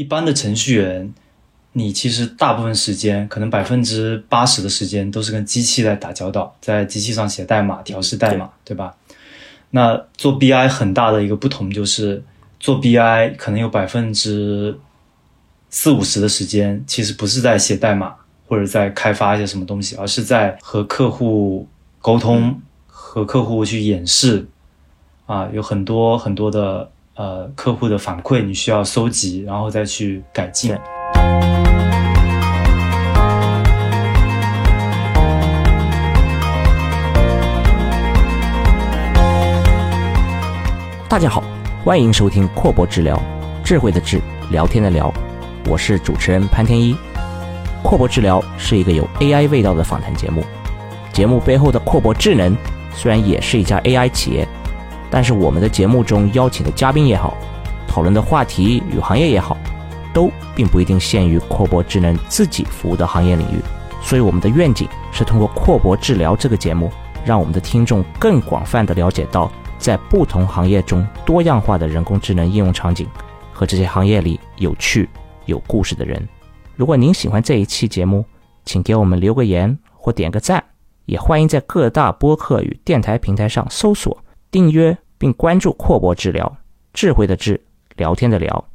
一般的程序员，你其实大部分时间，可能百分之八十的时间都是跟机器在打交道，在机器上写代码、调试代码，对吧？那做 BI 很大的一个不同就是，做 BI 可能有百分之四五十的时间，其实不是在写代码或者在开发一些什么东西，而是在和客户沟通，和客户去演示，啊，有很多很多的呃客户的反馈，你需要搜集，然后再去改进。大家好，欢迎收听阔博治疗，智慧的智，聊天的聊，我是主持人潘天一。阔博治疗是一个有 AI 味道的访谈节目，节目背后的阔博智能虽然也是一家 AI 企业，但是我们的节目中邀请的嘉宾也好，讨论的话题与行业也好，都并不一定限于阔博智能自己服务的行业领域。所以我们的愿景是通过阔博治疗这个节目，让我们的听众更广泛的了解到。在不同行业中多样化的人工智能应用场景和这些行业里有趣有故事的人。如果您喜欢这一期节目，请给我们留个言或点个赞，也欢迎在各大播客与电台平台上搜索、订阅并关注“阔博治疗”，智慧的智，聊天的聊。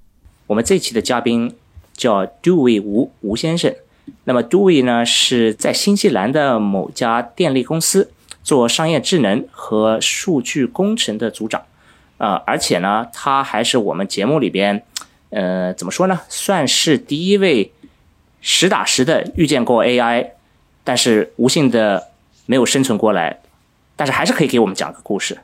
我们这期的嘉宾叫 Dewey 吴吴先生。那么 Dewey 呢是在新西兰的某家电力公司。做商业智能和数据工程的组长，呃，而且呢，他还是我们节目里边，呃，怎么说呢，算是第一位实打实的遇见过 AI，但是无幸的没有生存过来，但是还是可以给我们讲个故事，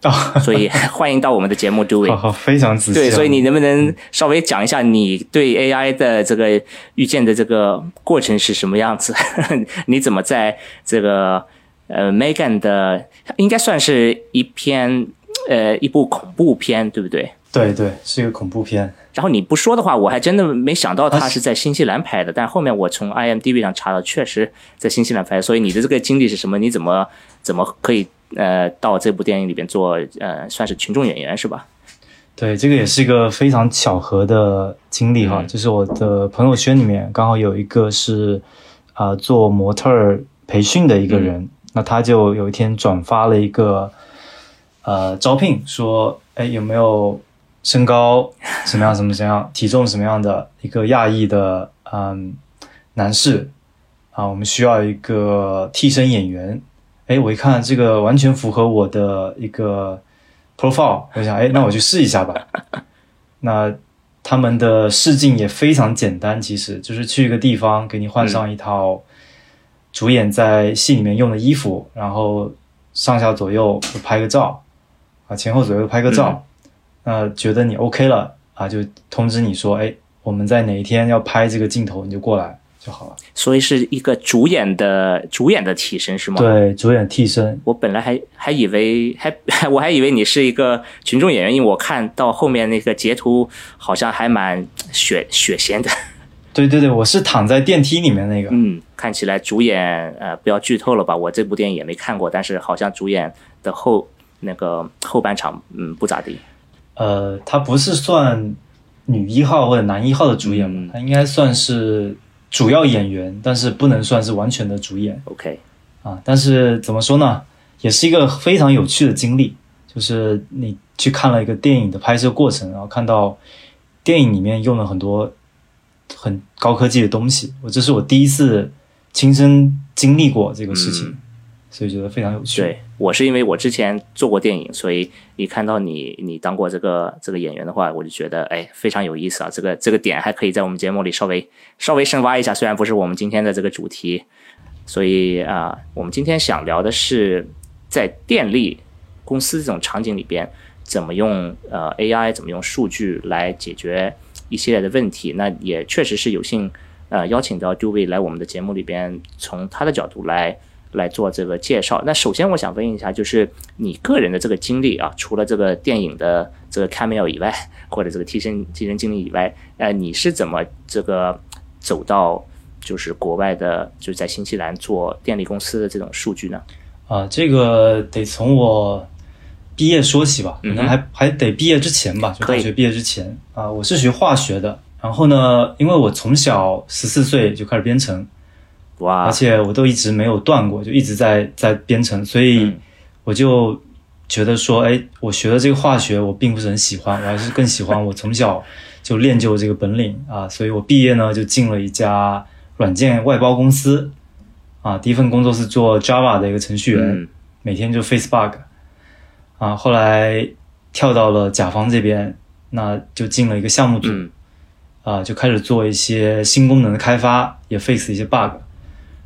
所以 欢迎到我们的节目。好好，非常仔细。对，所以你能不能稍微讲一下你对 AI 的这个遇见的这个过程是什么样子？你怎么在这个？呃，Megan 的应该算是一篇呃一部恐怖片，对不对？对对，是一个恐怖片。然后你不说的话，我还真的没想到它是在新西兰拍的。但后面我从 IMDB 上查到，确实在新西兰拍。所以你的这个经历是什么？你怎么怎么可以呃到这部电影里边做呃算是群众演员是吧？对，这个也是一个非常巧合的经历哈。嗯、就是我的朋友圈里面刚好有一个是啊、呃、做模特培训的一个人。嗯那他就有一天转发了一个呃招聘，说哎有没有身高什么样什么什么样，体重什么样的一个亚裔的嗯男士啊，我们需要一个替身演员。哎，我一看这个完全符合我的一个 profile，我想哎那我去试一下吧。那他们的试镜也非常简单，其实就是去一个地方给你换上一套。嗯主演在戏里面用的衣服，然后上下左右拍个照，啊，前后左右拍个照，那、嗯呃、觉得你 OK 了啊，就通知你说，哎，我们在哪一天要拍这个镜头，你就过来就好了。所以是一个主演的主演的替身是吗？对，主演替身。我本来还还以为还 我还以为你是一个群众演员，因为我看到后面那个截图好像还蛮血血腥的。对对对，我是躺在电梯里面那个。嗯，看起来主演呃，不要剧透了吧？我这部电影也没看过，但是好像主演的后那个后半场，嗯，不咋地。呃，他不是算女一号或者男一号的主演吧？嗯、他应该算是主要演员，但是不能算是完全的主演。OK，啊，但是怎么说呢，也是一个非常有趣的经历，就是你去看了一个电影的拍摄过程，然后看到电影里面用了很多。很高科技的东西，我这是我第一次亲身经历过这个事情，嗯、所以觉得非常有趣。对我是因为我之前做过电影，所以一看到你你当过这个这个演员的话，我就觉得哎非常有意思啊，这个这个点还可以在我们节目里稍微稍微深挖一下，虽然不是我们今天的这个主题，所以啊、我们今天想聊的是在电力公司这种场景里边，怎么用呃 AI 怎么用数据来解决。一系列的问题，那也确实是有幸，呃，邀请到 Dewey 来我们的节目里边，从他的角度来来做这个介绍。那首先我想问一下，就是你个人的这个经历啊，除了这个电影的这个 cameo 以外，或者这个替身替身经历以外，呃，你是怎么这个走到就是国外的，就是在新西兰做电力公司的这种数据呢？啊，这个得从我。毕业说起吧，可能还还得毕业之前吧，就大学毕业之前啊，我是学化学的，然后呢，因为我从小十四岁就开始编程，哇，而且我都一直没有断过，就一直在在编程，所以嗯。我就觉得说，哎，我学的这个化学我并不是很喜欢，我还是更喜欢我从小就练就这个本领啊，所以我毕业呢就进了一家软件外包公司，啊，第一份工作是做 Java 的一个程序员，嗯。每天就 face bug，啊，后来跳到了甲方这边，那就进了一个项目组，嗯。啊，就开始做一些新功能的开发，也 face 一些 bug。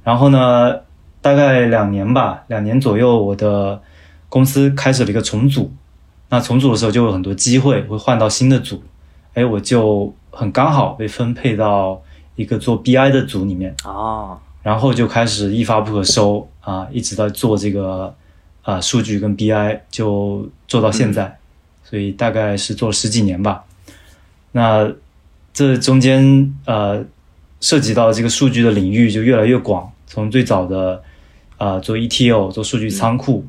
然后呢，大概两年吧，两年左右，我的公司开始了一个重组。那重组的时候就有很多机会会换到新的组，哎，我就很刚好被分配到一个做 BI 的组里面，哦，然后就开始一发不可收啊，一直在做这个啊数据跟 BI，就做到现在，所以大概是做了十几年吧。那这中间呃涉及到这个数据的领域就越来越广，从最早的呃做 ETL 做数据仓库，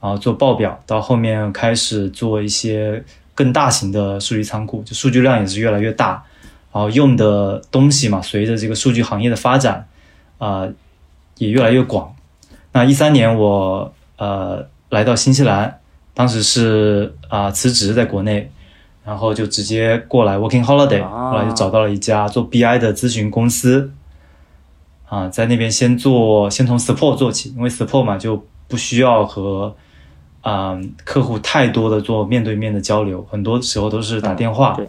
然后做报表，到后面开始做一些更大型的数据仓库，就数据量也是越来越大，然后用的东西嘛，随着这个数据行业的发展，啊、也越来越广。那一三年我呃来到新西兰，当时是啊、辞职在国内，然后就直接过来 working holiday，、啊后来就找到了一家做 BI 的咨询公司，啊，在那边先做先从 support 做起，因为 support 嘛就不需要和啊、客户太多的做面对面的交流，很多时候都是打电话，对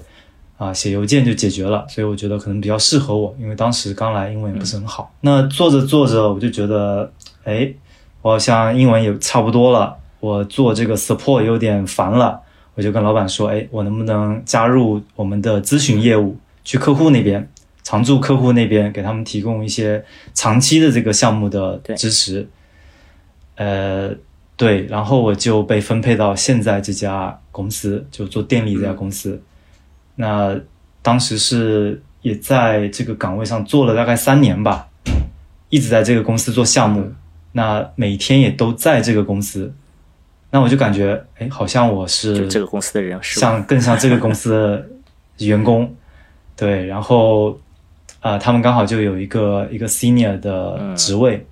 啊，写邮件就解决了，所以我觉得可能比较适合我，因为当时刚来，英文也不是很好。那做着做着，我就觉得，哎，我好像英文也差不多了，我做这个 support 有点烦了，我就跟老板说，哎，我能不能加入我们的咨询业务，去客户那边，常驻客户那边，给他们提供一些长期的这个项目的支持。呃，对，然后我就被分配到现在这家公司，就做电力这家公司。那当时是也在这个岗位上做了大概三年吧，一直在这个公司做项目，那每天也都在这个公司。那我就感觉，哎，好像我是这个公司的人？像更像这个公司的员工，对，然后啊、他们刚好就有一个一个 senior 的职位，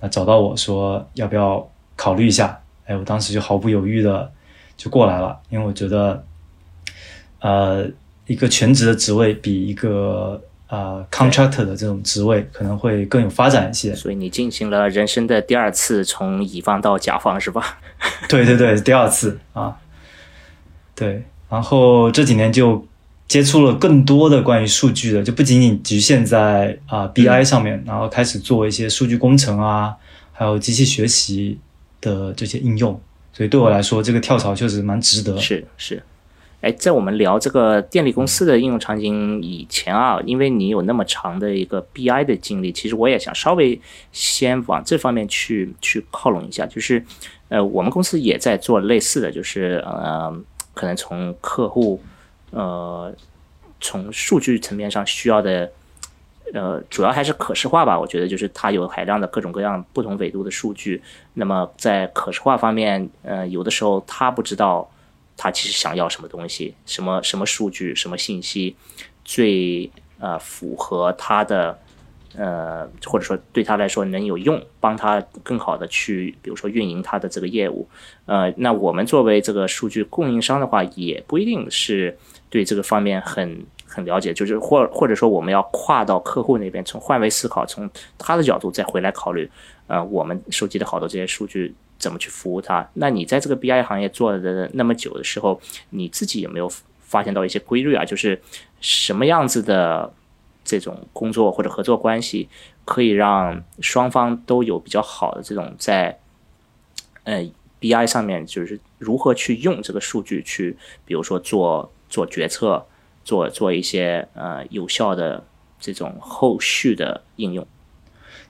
那找到我说要不要考虑一下，哎，我当时就毫不犹豫的就过来了，因为我觉得，呃，一个全职的职位比一个呃 contractor 的这种职位可能会更有发展一些，所以你进行了人生的第二次从乙方到甲方是吧？对对对，第二次啊，对，然后这几年就接触了更多的关于数据的，就不仅仅局限在啊、BI 上面，然后开始做一些数据工程啊，还有机器学习的这些应用，所以对我来说，这个跳槽确实蛮值得。是是。哎，在我们聊这个电力公司的应用场景以前啊，因为你有那么长的一个 BI 的经历，其实我也想稍微先往这方面去去靠拢一下。就是，呃，我们公司也在做类似的，就是呃，可能从客户呃从数据层面上需要的，呃，主要还是可视化吧。我觉得就是它有海量的各种各样不同维度的数据。那么在可视化方面，呃，有的时候他不知道他其实想要什么东西，什么什么数据，什么信息最呃符合他的。呃，或者说对他来说能有用，帮他更好的去，比如说运营他的这个业务。呃，那我们作为这个数据供应商的话，也不一定是对这个方面很很了解，就是或或者说我们要跨到客户那边，从换位思考，从他的角度再回来考虑，呃，我们收集的好多这些数据怎么去服务他。那你在这个 BI 行业做的那么久的时候，你自己有没有发现到一些规律啊？就是什么样子的这种工作或者合作关系，可以让双方都有比较好的这种在呃 BI 上面，就是如何去用这个数据去，比如说做做决策，做做一些呃有效的这种后续的应用。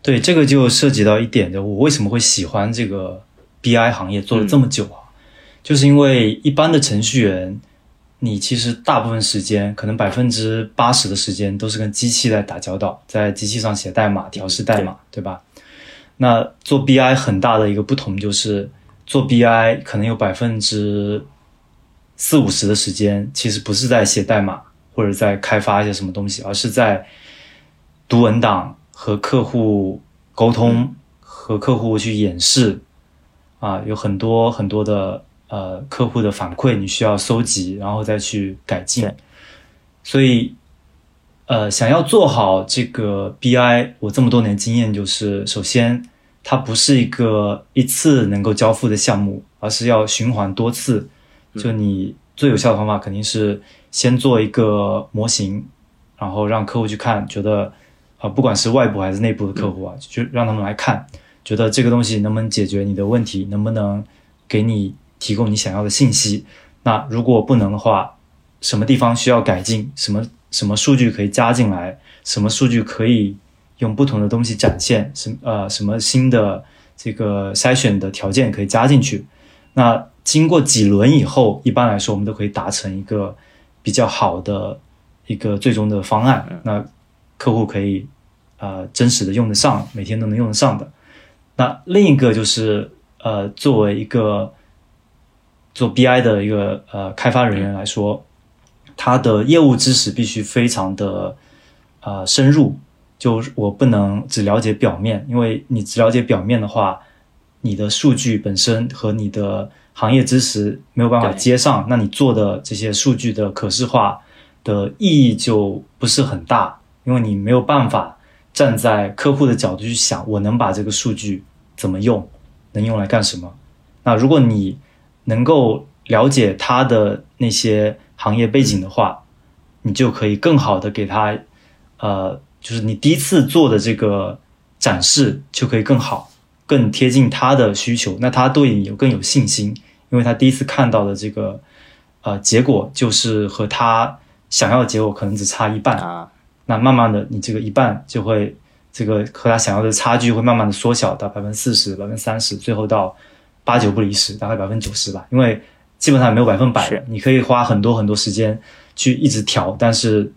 对，这个就涉及到一点，就我为什么会喜欢这个 BI 行业做了这么久啊？就是因为一般的程序员，你其实大部分时间，可能百分之八十的时间都是跟机器在打交道，在机器上写代码、调试代码，对吧？那做 BI 很大的一个不同就是，做 BI 可能有百分之四五十的时间其实不是在写代码，或者在开发一些什么东西，而是在读文档和客户沟通，和客户去演示啊，有很多很多的呃客户的反馈，你需要搜集，然后再去改进。所以，呃，想要做好这个 BI，我这么多年经验就是，首先它不是一个一次能够交付的项目，而是要循环多次。就你最有效的方法肯定是先做一个模型，然后让客户去看，觉得啊，不管是外部还是内部的客户啊，就让他们来看，觉得这个东西能不能解决你的问题，能不能给你提供你想要的信息。那如果不能的话，什么地方需要改进？什么什么数据可以加进来？什么数据可以用不同的东西展现？什呃什么新的这个筛选的条件可以加进去？那经过几轮以后，一般来说我们都可以达成一个比较好的一个最终的方案。那客户可以呃真实的用得上，每天都能用得上的。那另一个就是呃作为一个做 BI 的一个呃开发人员来说。他的业务知识必须非常的呃深入，就我不能只了解表面，因为你只了解表面的话，你的数据本身和你的行业知识没有办法接上，那你做的这些数据的可视化的意义就不是很大，因为你没有办法站在客户的角度去想，我能把这个数据怎么用，能用来干什么？那如果你能够了解他的那些。行业背景的话，你就可以更好的给他，呃，就是你第一次做的这个展示就可以更好，更贴近他的需求，那他对你有更有信心，因为他第一次看到的这个，呃，结果就是和他想要的结果可能只差一半啊，那慢慢的你这个一半就会，这个和他想要的差距会慢慢的缩小到百分之四十、百分之三十，最后到八九不离十，大概百分之九十吧，因为。基本上没有百分百，你可以花很多很多时间去一直调，但是，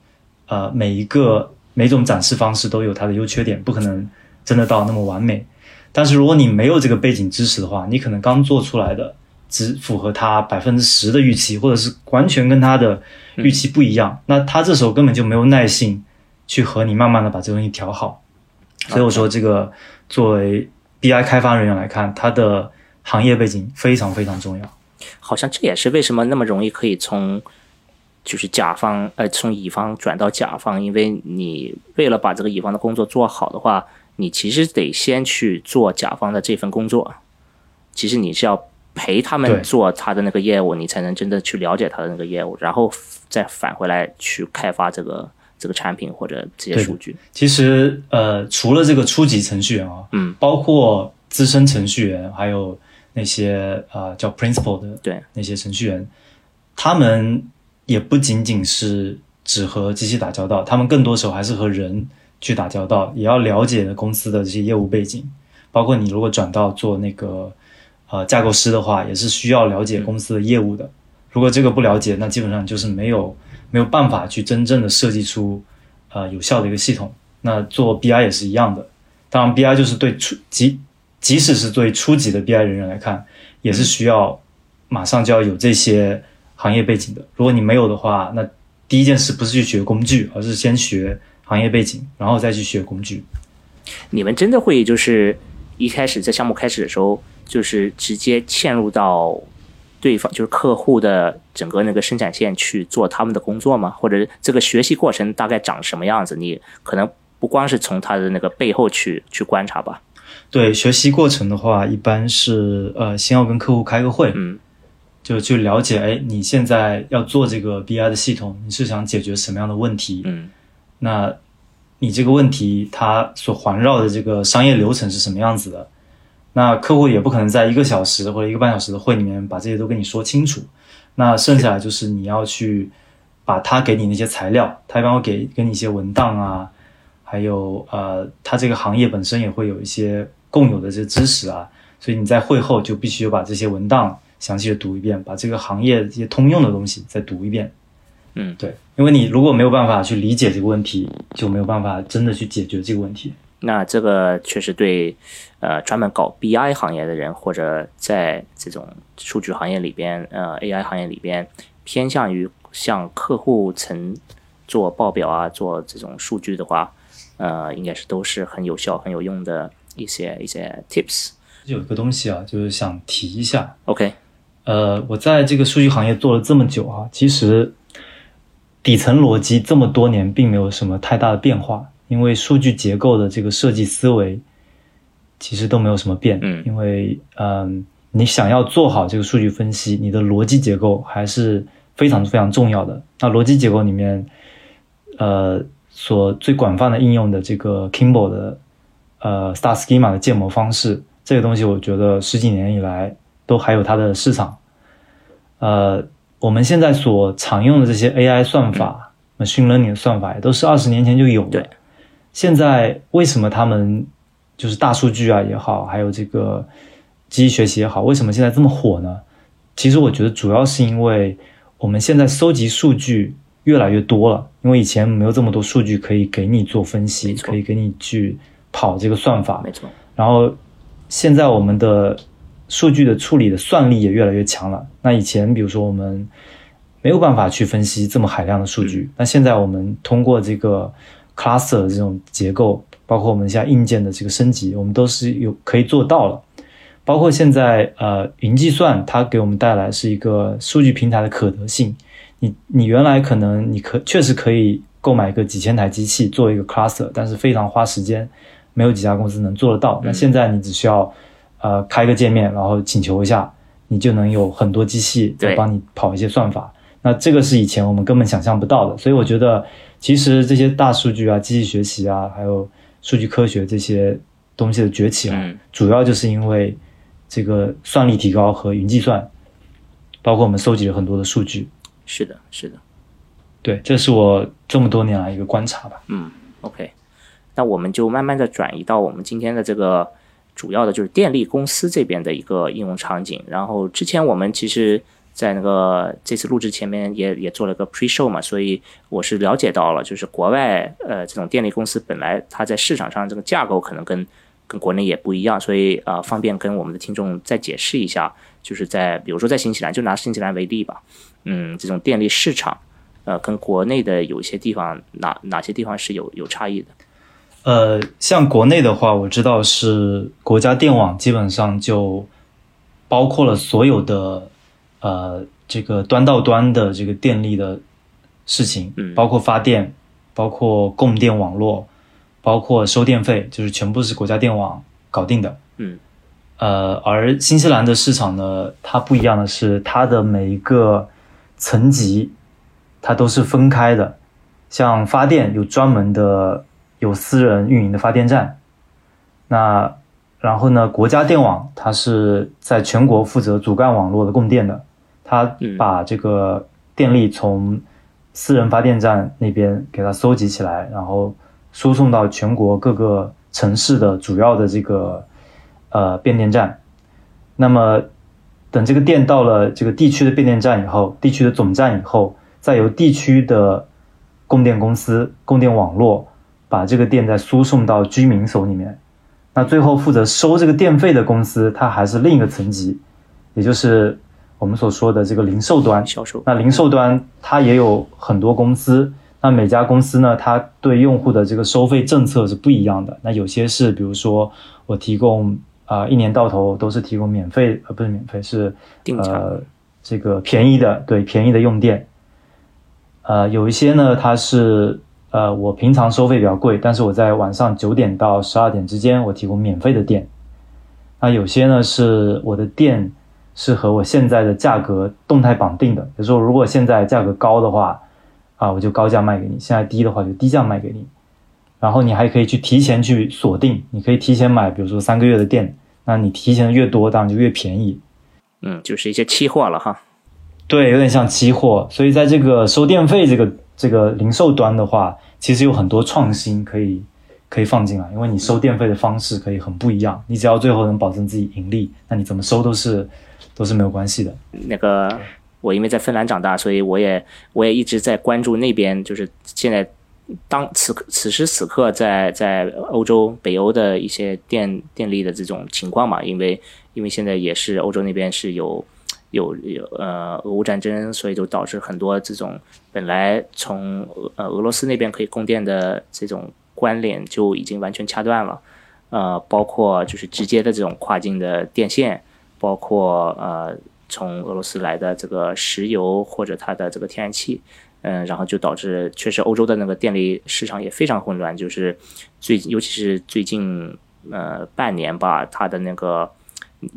呃，每一个每种展示方式都有它的优缺点，不可能真的到那么完美。但是如果你没有这个背景知识的话，你可能刚做出来的只符合他百分之十的预期，或者是完全跟他的预期不一样，那他这时候根本就没有耐心去和你慢慢的把这东西调好。所以我说，这个作为 BI 开发人员来看，他的行业背景非常非常重要。好像这也是为什么那么容易可以从，就是甲方呃从乙方转到甲方，因为你为了把这个乙方的工作做好的话，你其实得先去做甲方的这份工作，其实你是要陪他们做他的那个业务，你才能真的去了解他的那个业务，然后再返回来去开发这个这个产品或者这些数据。其实呃，除了这个初级程序员啊，嗯，包括资深程序员还有。那些啊叫 principal 的对那些程序员，他们也不仅仅是只和机器打交道，他们更多时候还是和人去打交道，也要了解公司的这些业务背景。包括你如果转到做那个呃架构师的话，也是需要了解公司的业务的。如果这个不了解，那基本上就是没有没有办法去真正的设计出呃有效的一个系统。那做 BI 也是一样的，当然 BI 就是对初即。即使是作为初级的 BI 人员来看，也是需要马上就要有这些行业背景的。如果你没有的话，那第一件事不是去学工具，而是先学行业背景，然后再去学工具。你们真的会就是一开始在项目开始的时候，就是直接嵌入到对方就是客户的整个那个生产线去做他们的工作吗？或者这个学习过程大概长什么样子？你可能不光是从他的那个背后去去观察吧。对学习过程的话，一般是呃，先要跟客户开个会，嗯，就去了解，哎，你现在要做这个 BI 的系统，你是想解决什么样的问题？嗯，那你这个问题它所环绕的这个商业流程是什么样子的？那客户也不可能在一个小时或者一个半小时的会里面把这些都跟你说清楚。那剩下来就是你要去把他给你那些材料，他一般会给给你一些文档啊，还有呃，他这个行业本身也会有一些。共有的这些知识啊，所以你在会后就必须把这些文档详细的读一遍，把这个行业这些通用的东西再读一遍。嗯，对，因为你如果没有办法去理解这个问题，就没有办法真的去解决这个问题。那这个确实对，呃，专门搞 BI 行业的人，或者在这种数据行业里边，呃，AI 行业里边偏向于向客户层做报表啊，做这种数据的话，呃，应该是都是很有效、很有用的一些一些 tips。有一个东西啊，就是想提一下。OK，呃，我在这个数据行业做了这么久啊，其实底层逻辑这么多年并没有什么太大的变化，因为数据结构的这个设计思维其实都没有什么变。嗯因为嗯、你想要做好这个数据分析，你的逻辑结构还是非常非常重要的。那逻辑结构里面，呃，所最广泛的应用的这个 Kimball 的呃 Star Schema 的建模方式，这个东西我觉得十几年以来都还有它的市场。呃，我们现在所常用的这些 AI 算法、machine learning 的算法，也都是二十年前就有的对。现在为什么他们就是大数据啊也好，还有这个机器学习也好，为什么现在这么火呢？其实我觉得主要是因为我们现在收集数据越来越多了，因为以前没有这么多数据可以给你做分析，可以给你去跑这个算法。没错，然后现在我们的数据的处理的算力也越来越强了。那以前比如说我们没有办法去分析这么海量的数据，那现在我们通过这个 cluster 的这种结构，包括我们现在硬件的这个升级，我们都是有可以做到了。包括现在呃云计算，它给我们带来是一个数据平台的可得性。你你原来可能你可确实可以购买一个几千台机器做一个 cluster，但是非常花时间，没有几家公司能做得到。那现在你只需要呃开个界面，然后请求一下，你就能有很多机器对来帮你跑一些算法。那这个是以前我们根本想象不到的，所以我觉得其实这些大数据啊、机器学习啊，还有数据科学这些东西的崛起啊，嗯主要就是因为这个算力提高和云计算，包括我们收集了很多的数据。是的，是的。对，这是我这么多年来一个观察吧。嗯，OK，那我们就慢慢的转移到我们今天的这个主要的就是电力公司这边的一个应用场景。然后之前我们其实，在那个这次录制前面也也做了个 pre show 嘛，所以我是了解到了，就是国外呃这种电力公司本来它在市场上这个架构可能跟跟国内也不一样，所以呃方便跟我们的听众再解释一下，就是在比如说在新西兰，就拿新西兰为例吧，嗯，这种电力市场。呃，跟国内的有一些地方哪哪些地方是有有差异的？呃，像国内的话，我知道是国家电网基本上就包括了所有的呃这个端到端的这个电力的事情，嗯包括发电，包括供电网络，包括收电费，就是全部是国家电网搞定的。嗯呃，而新西兰的市场呢，它不一样的是，它的每一个层级，它都是分开的。像发电有专门的有私人运营的发电站，那然后呢，国家电网它是在全国负责主干网络的供电的，它嗯。把这个电力从私人发电站那边给它搜集起来，然后输送到全国各个城市的主要的这个呃变电站。那么等这个电到了这个地区的变电站以后，地区的总站以后，再由地区的供电公司、供电网络把这个电再输送到居民手里面。那最后负责收这个电费的公司，它还是另一个层级，也就是我们所说的这个零售端。销售那零售端它也有很多公司，那每家公司呢，它对用户的这个收费政策是不一样的。那有些是比如说我提供啊、呃一年到头都是提供免费，呃不是免费是呃这个便宜的，对便宜的用电。呃，有一些呢，它是呃我平常收费比较贵，但是我在晚上九点到十二点之间我提供免费的电。那有些呢是我的电是和我现在的价格动态绑定的，比如说如果现在价格高的话，啊我就高价卖给你；现在低的话就低价卖给你。然后你还可以去提前去锁定，你可以提前买，比如说三个月的电，那你提前的越多，当然就越便宜。嗯，就是一些期货了哈。对，有点像期货。所以在这个收电费这个这个零售端的话，其实有很多创新可以可以放进来，因为你收电费的方式可以很不一样。你只要最后能保证自己盈利，那你怎么收都是都是没有关系的。那个我因为在芬兰长大，所以我也我也一直在关注那边，就是现在当此刻此时此刻在在欧洲北欧的一些电电力的这种情况嘛，因为因为现在也是欧洲那边是有有有呃俄乌战争，所以就导致很多这种本来从呃俄罗斯那边可以供电的这种关联就已经完全掐断了。呃，包括就是直接的这种跨境的电线，包括呃从俄罗斯来的这个石油或者它的这个天然气，嗯，然后就导致确实欧洲的那个电力市场也非常混乱，就是最尤其是最近呃半年吧，它的那个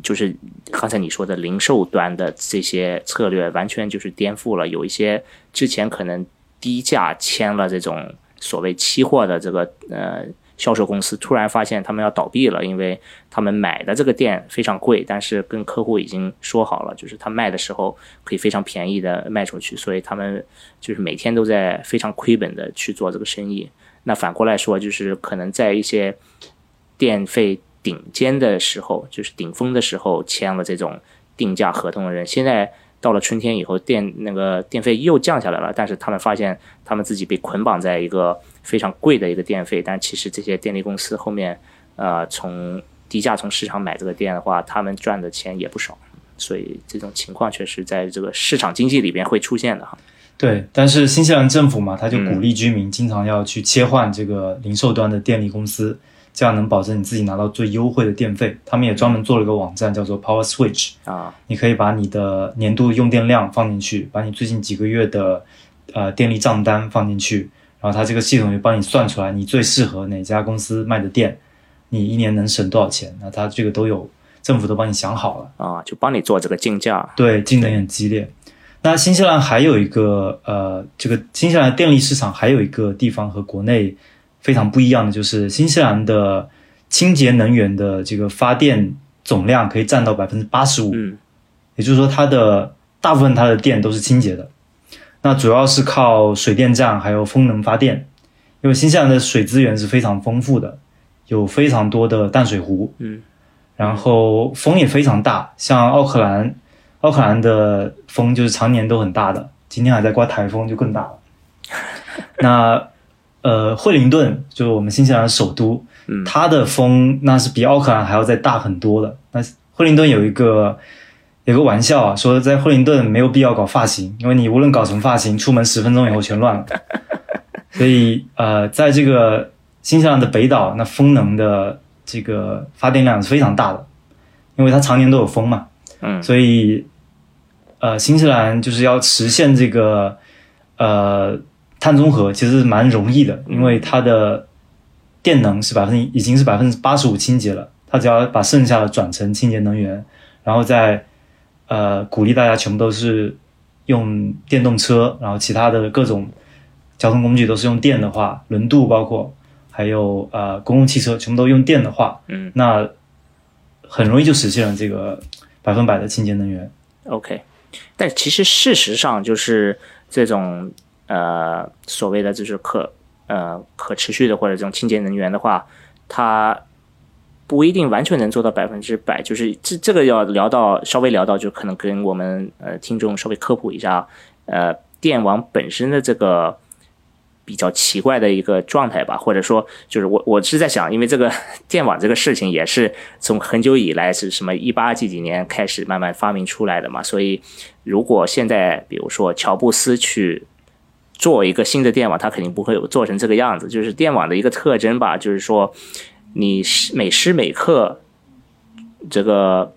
就是刚才你说的零售端的这些策略完全就是颠覆了，有一些之前可能低价签了这种所谓期货的这个呃。销售公司突然发现他们要倒闭了，因为他们买的这个店非常贵，但是跟客户已经说好了，就是他卖的时候可以非常便宜的卖出去，所以他们就是每天都在非常亏本的去做这个生意。那反过来说，就是可能在一些电费顶尖的时候，就是顶峰的时候签了这种定价合同的人，现在。到了春天以后，电那个电费又降下来了，但是他们发现他们自己被捆绑在一个非常贵的一个电费，但其实这些电力公司后面，呃，从低价从市场买这个电的话，他们赚的钱也不少，所以这种情况确实在这个市场经济里边会出现的哈。对，但是新西兰政府嘛，他就鼓励居民经常要去切换这个零售端的电力公司。这样能保证你自己拿到最优惠的电费。他们也专门做了一个网站，叫做 Power Switch 啊，你可以把你的年度用电量放进去，把你最近几个月的呃电力账单放进去，然后它这个系统就帮你算出来你最适合哪家公司卖的电，你一年能省多少钱。那它这个都有政府都帮你想好了啊，就帮你做这个竞价。对，竞争很激烈。那新西兰还有一个呃，这个新西兰电力市场还有一个地方和国内。非常不一样的就是新西兰的清洁能源的这个发电总量可以占到百分之八十五，嗯，也就是说它的大部分它的电都是清洁的，那主要是靠水电站还有风能发电，因为新西兰的水资源是非常丰富的，有非常多的淡水湖，嗯，然后风也非常大，像奥克兰，奥克兰的风就是常年都很大的，今天还在刮台风就更大了，那。呃，惠灵顿就是我们新西兰的首都，嗯，它的风那是比奥克兰还要再大很多的。那惠灵顿有一个有个玩笑啊，说在惠灵顿没有必要搞发型，因为你无论搞什么发型，出门十分钟以后全乱了。所以呃，在这个新西兰的北岛，那风能的这个发电量是非常大的，因为它常年都有风嘛，嗯，所以呃，新西兰就是要实现这个呃。碳中和其实蛮容易的，因为它的电能是百分已经是百分之八十五清洁了，它只要把剩下的转成清洁能源，然后再呃鼓励大家全部都是用电动车，然后其他的各种交通工具都是用电的话，轮渡包括还有呃公共汽车全部都用电的话，嗯，那很容易就实现了这个百分百的清洁能源。OK，但其实事实上就是这种。呃，所谓的就是可呃可持续的或者这种清洁能源的话，它不一定完全能做到百分之百。就是这这个要聊到稍微聊到，就可能跟我们呃听众稍微科普一下，呃，电网本身的这个比较奇怪的一个状态吧，或者说就是我我是在想，因为这个电网这个事情也是从很久以来是什么一八几几年开始慢慢发明出来的嘛，所以如果现在比如说乔布斯去。做一个新的电网，它肯定不会有做成这个样子。就是电网的一个特征吧，就是说，你每时每刻这个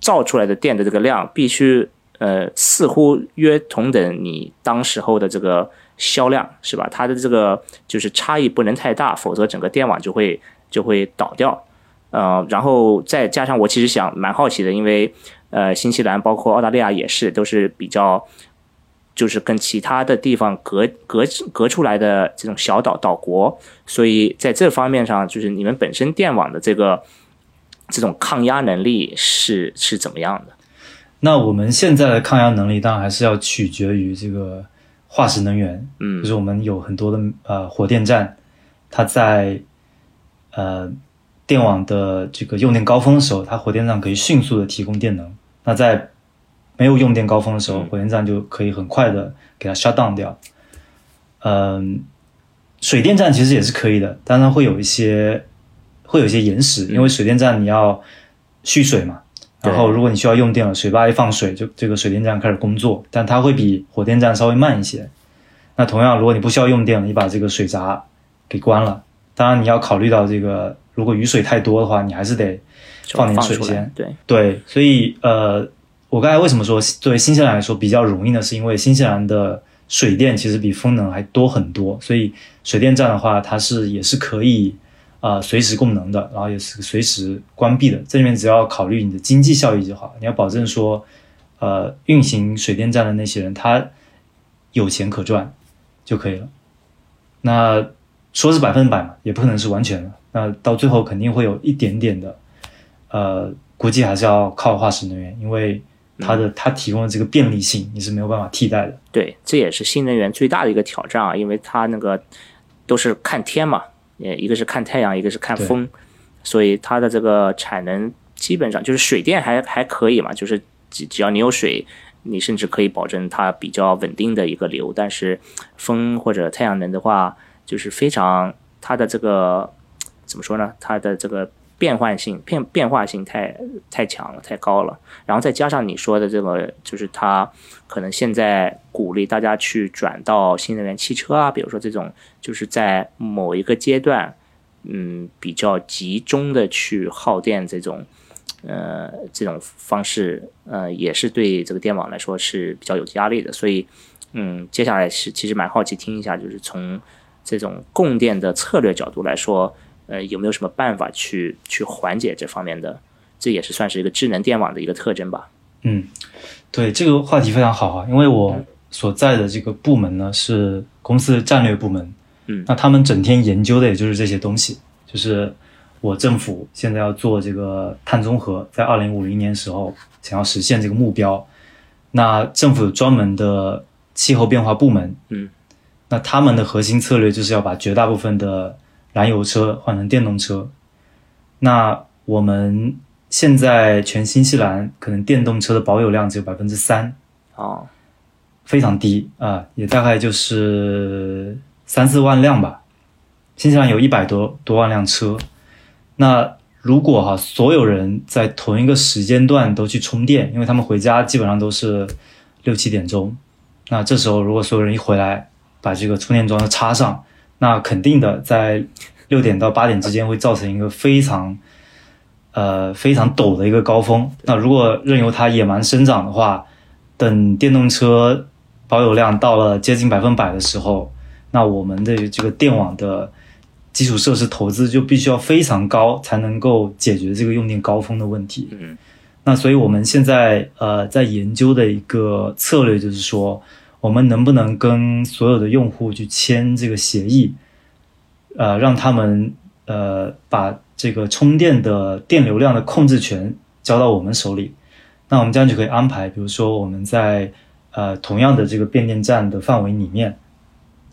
造出来的电的这个量，必须呃似乎约同等你当时候的这个销量，是吧？它的这个就是差异不能太大，否则整个电网就会就会倒掉。呃，然后再加上我其实想蛮好奇的，因为呃新西兰包括澳大利亚也是都是比较。就是跟其他的地方隔隔隔出来的这种小岛岛国，所以在这方面上，就是你们本身电网的这个这种抗压能力是是怎么样的？那我们现在的抗压能力当然还是要取决于这个化石能源，嗯，就是我们有很多的呃火电站，它在呃电网的这个用电高峰的时候，它火电站可以迅速的提供电能。那在没有用电高峰的时候，火电站就可以很快的给它 shut down 掉。嗯，水电站其实也是可以的，但是会有一些会有一些延时，因为水电站你要蓄水嘛，然后如果你需要用电了，水坝一放水，就这个水电站开始工作，但它会比火电站稍微慢一些。那同样，如果你不需要用电了，你把这个水闸给关了，当然你要考虑到这个，如果雨水太多的话，你还是得放点水先。对，对，所以呃，我刚才为什么说作为新西兰来说比较容易呢？是因为新西兰的水电其实比风能还多很多，所以水电站的话，它是也是可以啊、呃随时供能的，然后也是随时关闭的。这里面只要考虑你的经济效益就好，你要保证说，呃，运行水电站的那些人他有钱可赚就可以了。那说是百分百嘛，也不可能是完全的。那到最后肯定会有一点点的，呃，估计还是要靠化石能源，因为它的它提供的这个便利性你是没有办法替代的。对，这也是新能源最大的一个挑战啊，因为它那个都是看天嘛，呃，一个是看太阳，一个是看风，所以它的这个产能基本上就是水电还还可以嘛，就是只只要你有水，你甚至可以保证它比较稳定的一个流。但是风或者太阳能的话，就是非常它的这个怎么说呢？它的这个变换性变变化性太太强了，太高了。然后再加上你说的这个，就是它可能现在鼓励大家去转到新能源汽车啊，比如说这种，就是在某一个阶段，嗯，比较集中的去耗电这种，呃，这种方式，呃，也是对这个电网来说是比较有压力的。所以，嗯，接下来是其实蛮好奇听一下，就是从这种供电的策略角度来说，呃，有没有什么办法去去缓解这方面的？这也是算是一个智能电网的一个特征吧。嗯，对这个话题非常好啊，因为我所在的这个部门呢是公司的战略部门，嗯那他们整天研究的也就是这些东西，就是我政府现在要做这个碳中和，在二零五零年时候想要实现这个目标，那政府有专门的气候变化部门，嗯，那他们的核心策略就是要把绝大部分的燃油车换成电动车，那我们现在全新西兰可能电动车的保有量只有百分之三，哦，非常低啊、也大概就是三四万辆吧。新西兰有一百多多万辆车，那如果哈所有人在同一个时间段都去充电，因为他们回家基本上都是六七点钟，那这时候如果所有人一回来把这个充电桩插上，那肯定的在六点到八点之间会造成一个非常呃非常陡的一个高峰。那如果任由它野蛮生长的话，等电动车保有量到了接近百分百的时候，那我们的这个电网的基础设施投资就必须要非常高，才能够解决这个用电高峰的问题。嗯那所以我们现在呃在研究的一个策略就是说，我们能不能跟所有的用户去签这个协议，呃，让他们呃把这个充电的电流量的控制权交到我们手里，那我们这样就可以安排，比如说我们在呃同样的这个变电站的范围里面，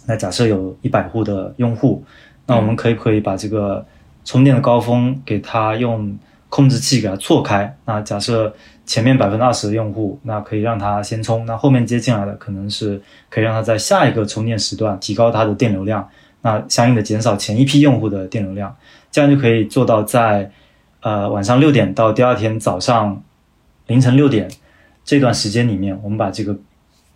那假设有一百户的用户，那我们可以不可以把这个充电的高峰给它用控制器给它错开？那假设前面百分之二十的用户，那可以让它先充，那后面接进来的可能是可以让它在下一个充电时段提高它的电流量，那相应的减少前一批用户的电流量，这样就可以做到在呃晚上六点到第二天早上凌晨六点这段时间里面，我们把这个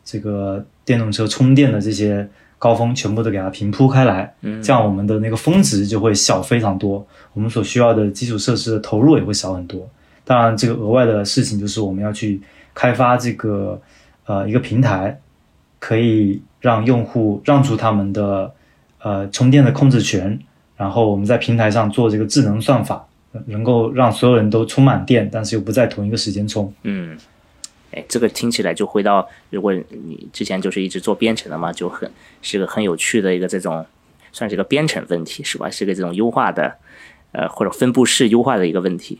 这个电动车充电的这些高峰全部都给它平铺开来，嗯，这样我们的那个峰值就会小非常多，我们所需要的基础设施的投入也会少很多。当然，这个额外的事情就是我们要去开发这个呃一个平台，可以让用户让出他们的呃充电的控制权，然后我们在平台上做这个智能算法，能够让所有人都充满电，但是又不在同一个时间充。嗯，哎，这个听起来就回到，如果你之前就是一直做编程的嘛，就很是个很有趣的一个这种，算是一个编程问题是吧？是个这种优化的，呃，或者分布式优化的一个问题，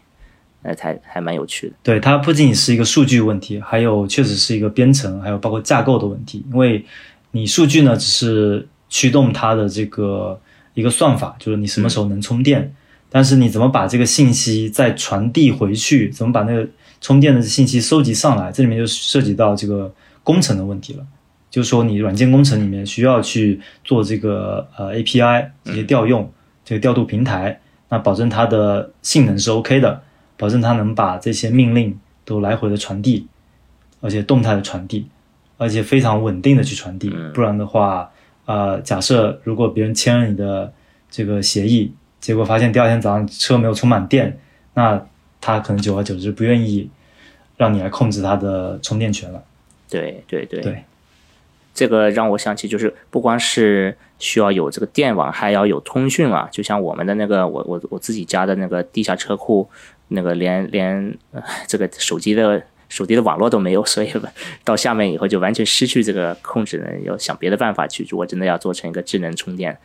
呃，才还蛮有趣的。对，它不仅仅是一个数据问题，还有确实是一个编程，还有包括架构的问题。因为你数据呢，只是驱动它的这个一个算法，就是你什么时候能充电，但是你怎么把这个信息再传递回去，怎么把那个充电的信息收集上来，这里面就涉及到这个工程的问题了。就是说，你软件工程里面需要去做这个呃 API 这些调用，这个调度平台，那保证它的性能是 OK 的，保证它能把这些命令都来回的传递，而且动态的传递，而且非常稳定的去传递。不然的话，呃，假设如果别人签了你的这个协议，结果发现第二天早上车没有充满电，那他可能久而久之不愿意让你来控制它的充电权了。对对对对，这个让我想起，就是不光是需要有这个电网，还要有通讯啊。就像我们的那个，我我我自己家的那个地下车库，那个连连这个手机的手机的网络都没有，所以到下面以后就完全失去这个控制了，要想别的办法去。如果真的要做成一个智能充电。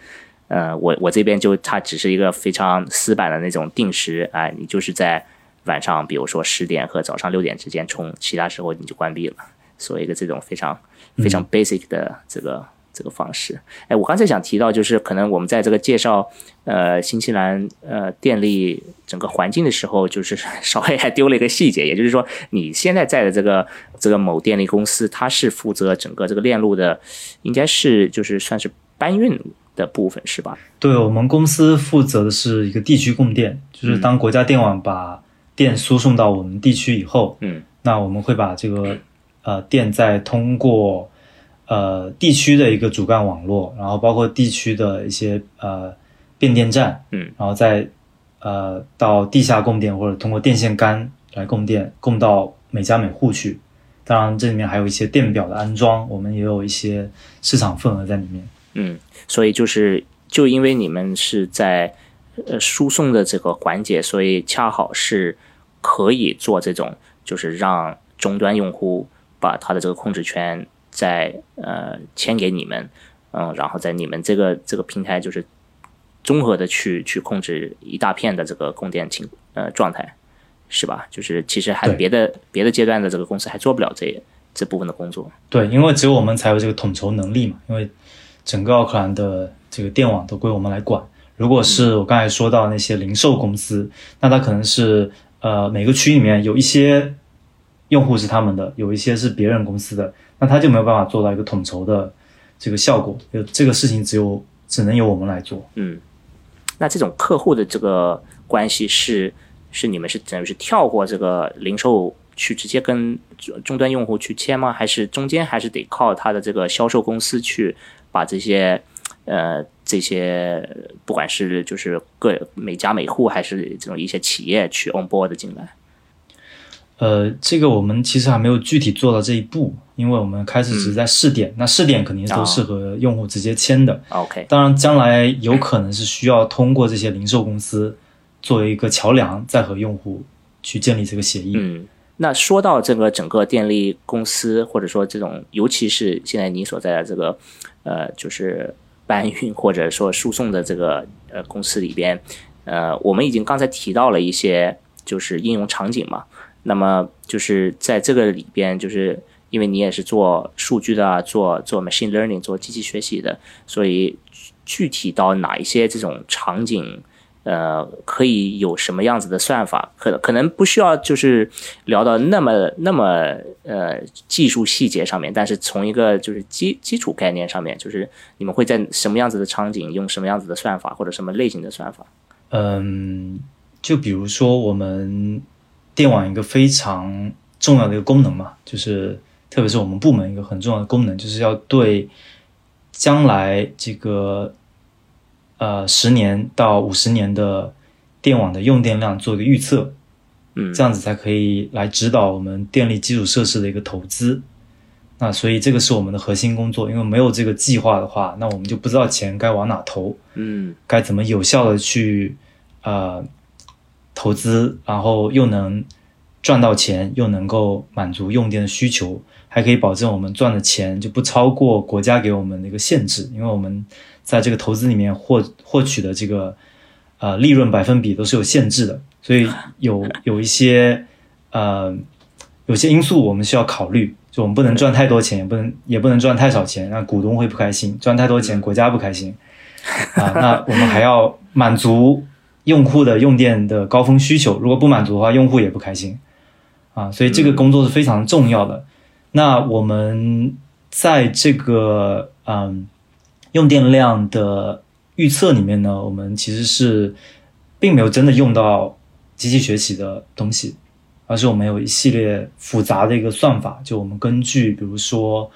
呃，我我这边就它只是一个非常死板的那种定时，哎，你就是在晚上，比如说十点和早上六点之间充，其他时候你就关闭了，所以一个这种非常非常 basic 的这个这个方式。哎，我刚才想提到，就是可能我们在这个介绍呃新西兰呃电力整个环境的时候，就是 稍微还丢了一个细节，也就是说你现在在的这个这个某电力公司，它是负责整个这个链路的，应该是就是算是搬运。的部分是吧？对我们公司负责的是一个地区供电，就是当国家电网把电输送到我们地区以后，嗯，那我们会把这个呃电再通过呃地区的一个主干网络，然后包括地区的一些呃变电站，嗯，然后再呃到地下供电或者通过电线杆来供电，供到每家每户去。当然，这里面还有一些电表的安装，我们也有一些市场份额在里面。嗯，所以就是就因为你们是在呃输送的这个环节，所以恰好是可以做这种，就是让终端用户把他的这个控制权再呃签给你们，嗯，然后在你们这个这个平台就是综合的去去控制一大片的这个供电情呃状态，是吧？就是其实还别的别的阶段的这个公司还做不了这这部分的工作。对，因为只有我们才有这个统筹能力嘛，因为。整个奥克兰的这个电网都归我们来管。如果是我刚才说到那些零售公司，那它可能是呃每个区里面有一些用户是他们的，有一些是别人公司的，那他就没有办法做到一个统筹的这个效果。就这个事情只有只能由我们来做。嗯，那这种客户的这个关系是是你们是等于是跳过这个零售去直接跟终端用户去签吗？还是中间还是得靠他的这个销售公司去？把这些，呃，这些不管是就是各每家每户，还是这种一些企业去 on board 进来，呃，这个我们其实还没有具体做到这一步，因为我们开始只是在试点，那试点肯定都是和用户直接签的。OK，当然将来有可能是需要通过这些零售公司作为一个桥梁，再和用户去建立这个协议。嗯。那说到这个整个电力公司，或者说这种，尤其是现在你所在的这个，呃，就是搬运或者说输送的这个呃公司里边，呃，我们已经刚才提到了一些就是应用场景嘛。那么就是在这个里边，就是因为你也是做数据的，做做 machine learning，做机器学习的，所以具体到哪一些这种场景？呃，可以有什么样子的算法？可可能不需要，就是聊到那么那么呃技术细节上面，但是从一个就是基基础概念上面，就是你们会在什么样子的场景用什么样子的算法，或者什么类型的算法？嗯，就比如说我们电网一个非常重要的一个功能嘛，就是特别是我们部门一个很重要的功能，就是要对将来这个。呃，十年到五十年的电网的用电量做一个预测，嗯，这样子才可以来指导我们电力基础设施的一个投资。那所以这个是我们的核心工作，因为没有这个计划的话，那我们就不知道钱该往哪投，嗯，该怎么有效的去呃投资，然后又能赚到钱，又能够满足用电的需求，还可以保证我们赚的钱就不超过国家给我们的一个限制，因为我们。在这个投资里面获获取的这个呃利润百分比都是有限制的，所以有 有一些呃有些因素我们需要考虑，就我们不能赚太多钱，也不能也不能赚太少钱，让股东会不开心；赚太多钱，国家不开心 啊。那我们还要满足用户的用电的高峰需求，如果不满足的话，用户也不开心啊。所以这个工作是非常重要的。那我们在这个嗯。用电量的预测里面呢，我们其实是并没有真的用到机器学习的东西而是我们有一系列复杂的一个算法，就我们根据比如说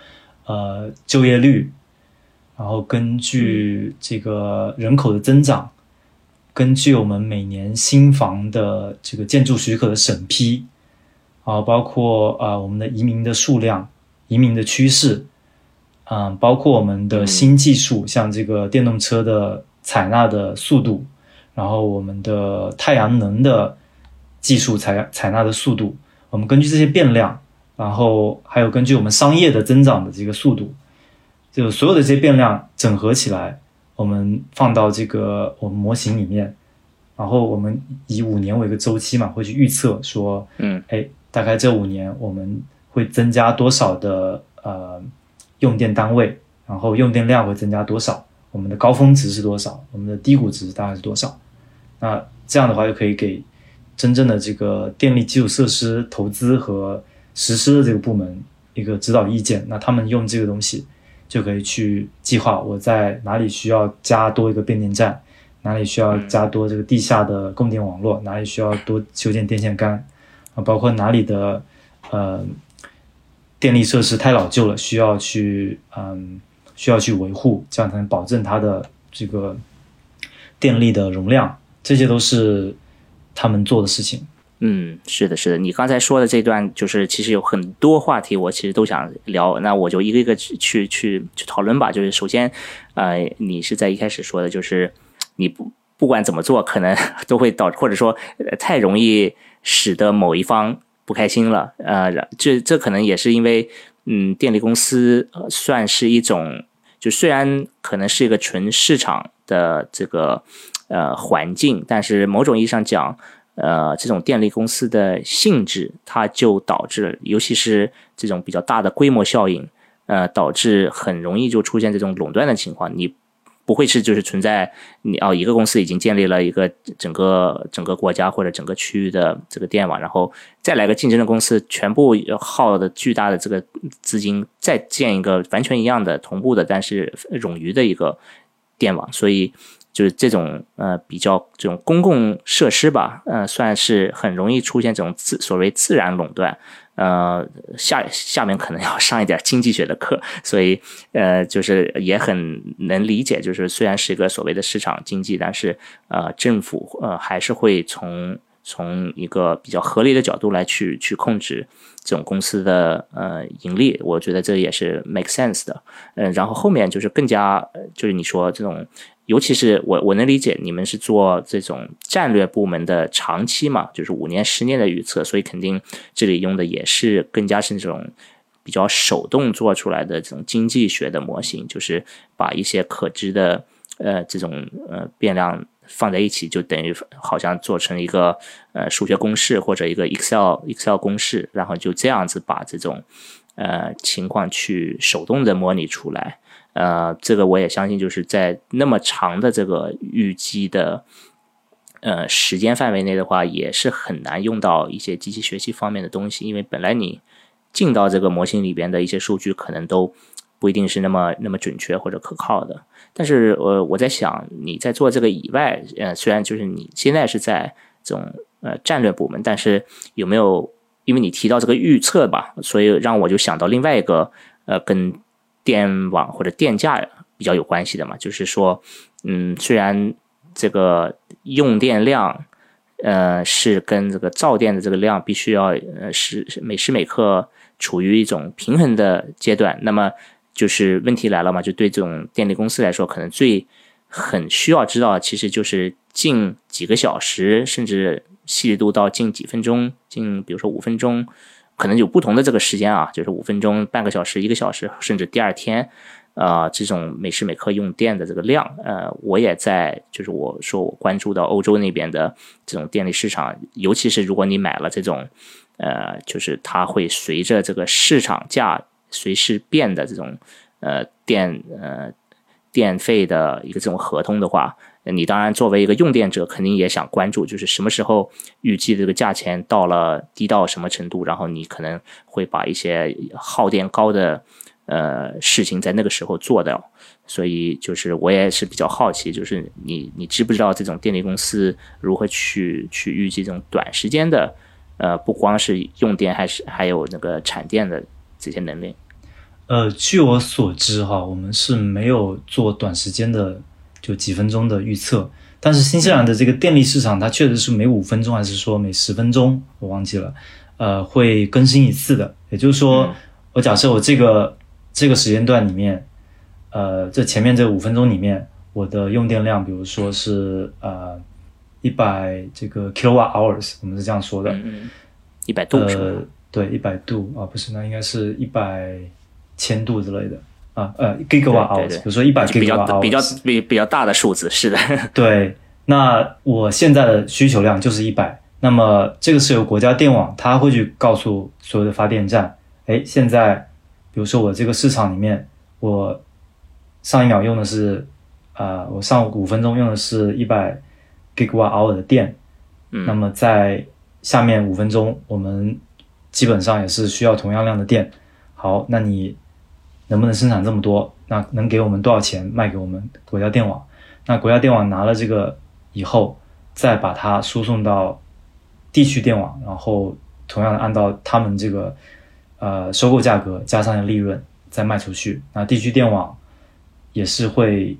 呃就业率，然后根据这个人口的增长，根据我们每年新房的这个建筑许可的审批，啊，包括啊我们的移民的数量、移民的趋势，嗯，包括我们的新技术，像这个电动车的采纳的速度，然后我们的太阳能的。技术采采纳的速度，我们根据这些变量，然后还有根据我们商业的增长的这个速度，就所有的这些变量整合起来，我们放到这个我们模型里面，然后我们以五年为一个周期嘛，会去预测说，嗯，哎，大概这五年我们会增加多少的呃用电单位，然后用电量会增加多少，我们的高峰值是多少，我们的低谷值大概是多少，那这样的话就可以给。真正的这个电力基础设施投资和实施的这个部门一个指导意见，那他们用这个东西就可以去计划我在哪里需要加多一个变电站，哪里需要加多这个地下的供电网络，哪里需要多修建电线杆啊，包括哪里的呃电力设施太老旧了，需要去嗯需要去维护，这样才能保证它的这个电力的容量，这些都是。他们做的事情，嗯，是的，是的。你刚才说的这段，就是其实有很多话题，我其实都想聊。那我就一个一个去去去讨论吧。就是首先，呃，你是在一开始说的，就是你不不管怎么做，可能都会导，或者说太容易使得某一方不开心了。呃，这这可能也是因为，嗯，电力公司算是一种，就虽然可能是一个纯市场的这个。呃，环境，但是某种意义上讲，呃，这种电力公司的性质，它就导致，尤其是这种比较大的规模效应，呃，导致很容易就出现这种垄断的情况。你不会是就是存在你哦，一个公司已经建立了一个整个整个国家或者整个区域的这个电网，然后再来个竞争的公司，全部耗的巨大的这个资金，再建一个完全一样的同步的，但是冗余的一个电网，所以。就是这种呃比较这种公共设施吧，呃算是很容易出现这种自所谓自然垄断，呃下下面可能要上一点经济学的课，所以呃就是也很能理解，就是虽然是一个所谓的市场经济，但是呃政府呃还是会从从一个比较合理的角度来去去控制这种公司的呃盈利，我觉得这也是 make sense 的，嗯，然后后面就是更加就是你说这种。尤其是我，我能理解你们是做这种战略部门的长期嘛，就是五年、十年的预测，所以肯定这里用的也是更加是这种比较手动做出来的这种经济学的模型，就是把一些可知的呃这种呃变量放在一起，就等于好像做成一个呃数学公式或者一个 Excel Excel 公式，然后就这样子把这种呃情况去手动的模拟出来。呃，这个我也相信，就是在那么长的这个预计的呃时间范围内的话，也是很难用到一些机器学习方面的东西，因为本来你进到这个模型里边的一些数据，可能都不一定是那么那么准确或者可靠的。但是，呃，我在想，你在做这个以外，呃，虽然就是你现在是在这种呃战略部门，但是有没有？因为你提到这个预测吧，所以让我就想到另外一个呃跟。电网或者电价比较有关系的嘛，就是说，嗯，虽然这个用电量，呃，是跟这个造电的这个量必须要呃是每时每刻处于一种平衡的阶段，那么就是问题来了嘛，就对这种电力公司来说，可能最很需要知道，其实就是近几个小时，甚至细致度到近几分钟，近比如说五分钟。可能有不同的这个时间啊，就是五分钟、半个小时、一个小时，甚至第二天，呃，这种每时每刻用电的这个量，呃，我也在，就是我说我关注到欧洲那边的这种电力市场，尤其是如果你买了这种，呃，就是它会随着这个市场价随时变的这种，呃，电呃电费的一个这种合同的话。你当然作为一个用电者，肯定也想关注，就是什么时候预计这个价钱到了低到什么程度，然后你可能会把一些耗电高的呃事情在那个时候做掉。所以就是我也是比较好奇，就是你你知不知道这种电力公司如何去去预计这种短时间的呃，不光是用电，还是还有那个产电的这些能力。呃，据我所知哈，我们是没有做短时间的就几分钟的预测，但是新西兰的这个电力市场，它确实是每五分钟还是说每十分钟，我忘记了，呃，会更新一次的。也就是说，我假设我这个这个时间段里面，呃，这前面这五分钟里面，我的用电量，比如说是呃一百这个 kilowatt hours，我们是这样说的，嗯，一百度是吧？呃，对，一百度啊，不是，那应该是一百千度之类的啊，呃 gigawatt hours，比如说一百 gigawatt hours，比较比比较大的数字，是的。对，那我现在的需求量就是一百，那么这个是由国家电网，它会去告诉所有的发电站，哎，现在比如说我这个市场里面，我上一秒用的是，啊、我上五分钟用的是一百 gigawatt hour 的电，嗯那么在下面五分钟，我们基本上也是需要同样量的电。好，那你能不能生产这么多？那能给我们多少钱卖给我们国家电网？那国家电网拿了这个以后，再把它输送到地区电网，然后同样的按照他们这个呃收购价格加上利润再卖出去。那地区电网也是会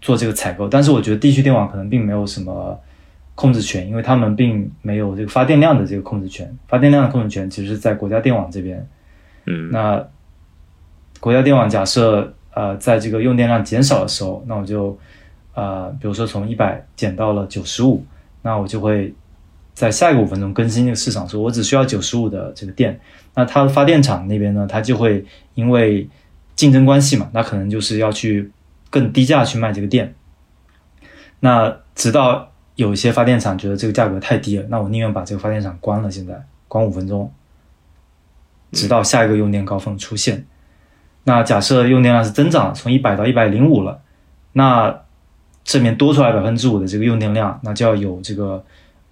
做这个采购，但是我觉得地区电网可能并没有什么控制权，因为他们并没有这个发电量的这个控制权，发电量的控制权其实是在国家电网这边。嗯，那国家电网假设呃在这个用电量减少的时候，那我就呃比如说从一百减到了九十五，那我就会在下一个五分钟更新这个市场，说我只需要九十五的这个电。那它的发电厂那边呢，它就会因为竞争关系嘛，那可能就是要去更低价去卖这个电。那直到有一些发电厂觉得这个价格太低了，那我宁愿把这个发电厂关了，现在关五分钟，直到下一个用电高峰出现。那假设用电量是增长，从一百到一百零五了，那这边多出来百分之五的这个用电量，那就要有这个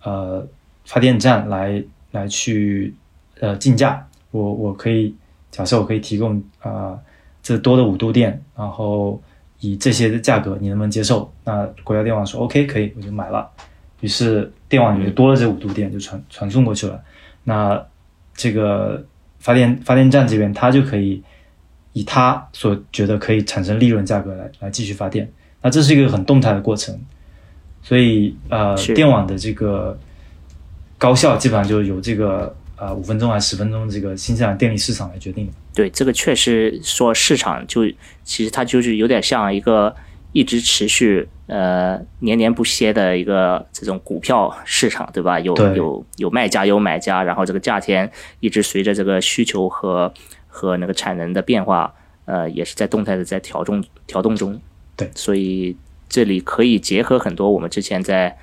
呃发电站来来去呃竞价。我我可以假设我可以提供啊、呃、这多的五度电，然后以这些的价格你能不能接受？那国家电网说 OK 可以，我就买了。于是电网里面多了这五度电就传传送过去了。那这个发电发电站这边它就可以以他所觉得可以产生利润价格来来继续发电。那这是一个很动态的过程，所以呃电网的这个高效基本上就由这个呃五分钟还是十分钟这个新西兰电力市场来决定的。对，这个确实说市场就其实它就是有点像一个一直持续呃年年不歇的一个这种股票市场，对吧？有有有卖家有买家，然后这个价钱一直随着这个需求和和那个产能的变化，呃，也是在动态的在调动调动中。对所以这里可以结合很多我们之前在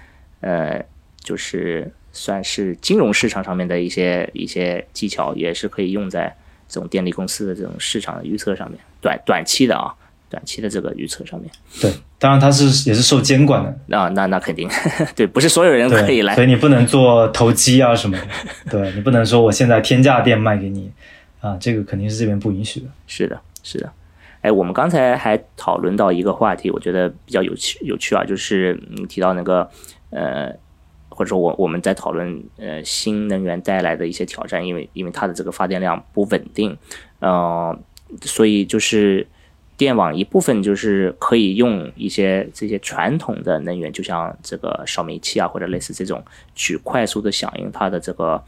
呃就是算是金融市场上面的一些一些技巧，也是可以用在这种电力公司的这种市场的预测上面，短短期的啊，短期的这个预测上面对，当然它是也是受监管的，那，那那肯定 对，不是所有人可以，来所以你不能做投机啊什么的，对你不能说我现在天价店卖给你啊，这个肯定是这边不允许的。是的，是的。哎，我们刚才还讨论到一个话题，我觉得比较有趣有趣啊，就是嗯提到那个呃，或者说我我们在讨论呃新能源带来的一些挑战，因为因为它的这个发电量不稳定，呃，所以就是电网一部分就是可以用一些这些传统的能源，就像这个烧煤气啊，或者类似这种，去快速的响应它的这个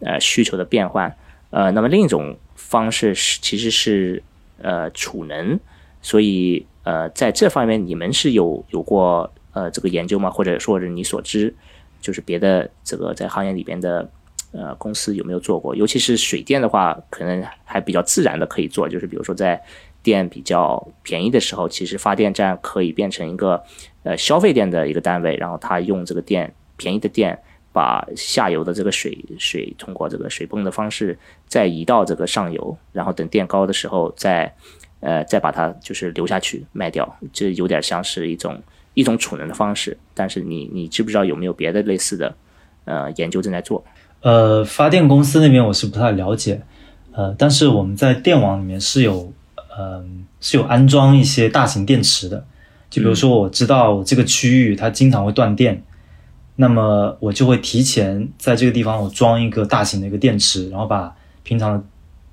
呃需求的变换。呃，那么另一种方式是其实是呃储能，所以呃在这方面你们是有有过呃这个研究吗？或者说是你所知，就是别的这个在行业里边的呃公司有没有做过？尤其是水电的话，可能还比较自然的可以做，就是比如说在电比较便宜的时候，其实发电站可以变成一个呃消费电的一个单位，然后它用这个电便宜的电。把下游的这个水水通过这个水泵的方式再移到这个上游，然后等电高的时候再呃再把它就是流下去卖掉，这有点像是一种一种储能的方式。但是你你知不知道有没有别的类似的呃研究正在做？呃，发电公司那边我是不太了解，呃，但是我们在电网里面是有，呃，是有安装一些大型电池的。就比如说，我知道这个区域它经常会断电，那么我就会提前在这个地方我装一个大型的一个电池，然后把平常的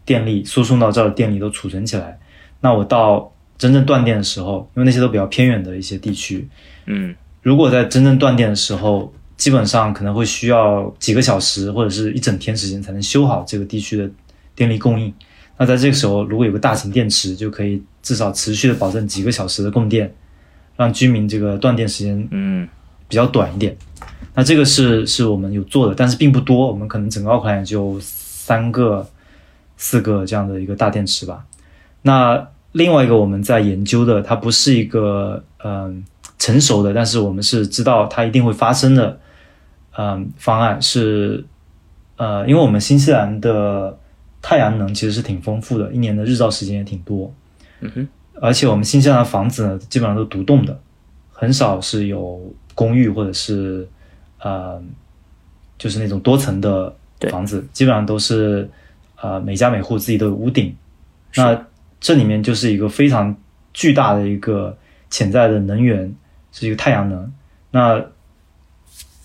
电力输送到这儿的电力都储存起来。那我到真正断电的时候，因为那些都比较偏远的一些地区，嗯如果在真正断电的时候，基本上可能会需要几个小时或者是一整天时间才能修好这个地区的电力供应。那在这个时候，如果有个大型电池，就可以至少持续的保证几个小时的供电，让居民这个断电时间嗯比较短一点。那这个是是我们有做的，但是并不多，我们可能整个奥克兰也就三个、四个这样的一个大电池吧。那另外一个我们在研究的，它不是一个嗯、成熟的，但是我们是知道它一定会发生的嗯、方案是呃，因为我们新西兰的太阳能其实是挺丰富的，一年的日照时间也挺多，嗯哼，而且我们新西兰的房子呢，基本上都独栋的，很少是有公寓或者是呃，就是那种多层的房子，基本上都是呃每家每户自己都有屋顶。那这里面就是一个非常巨大的一个潜在的能源，是一个太阳能。那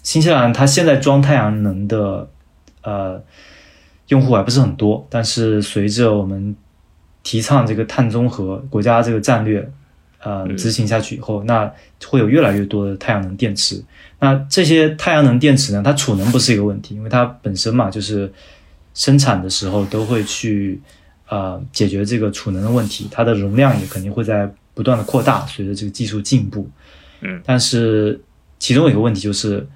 新西兰它现在装太阳能的呃用户还不是很多，但是随着我们提倡这个碳中和国家这个战略，呃嗯执行下去以后，那会有越来越多的太阳能电池。那这些太阳能电池呢，它储能不是一个问题，因为它本身嘛，就是生产的时候都会去呃解决这个储能的问题，它的容量也肯定会在不断的扩大，随着这个技术进步。嗯，但是其中有一个问题就是，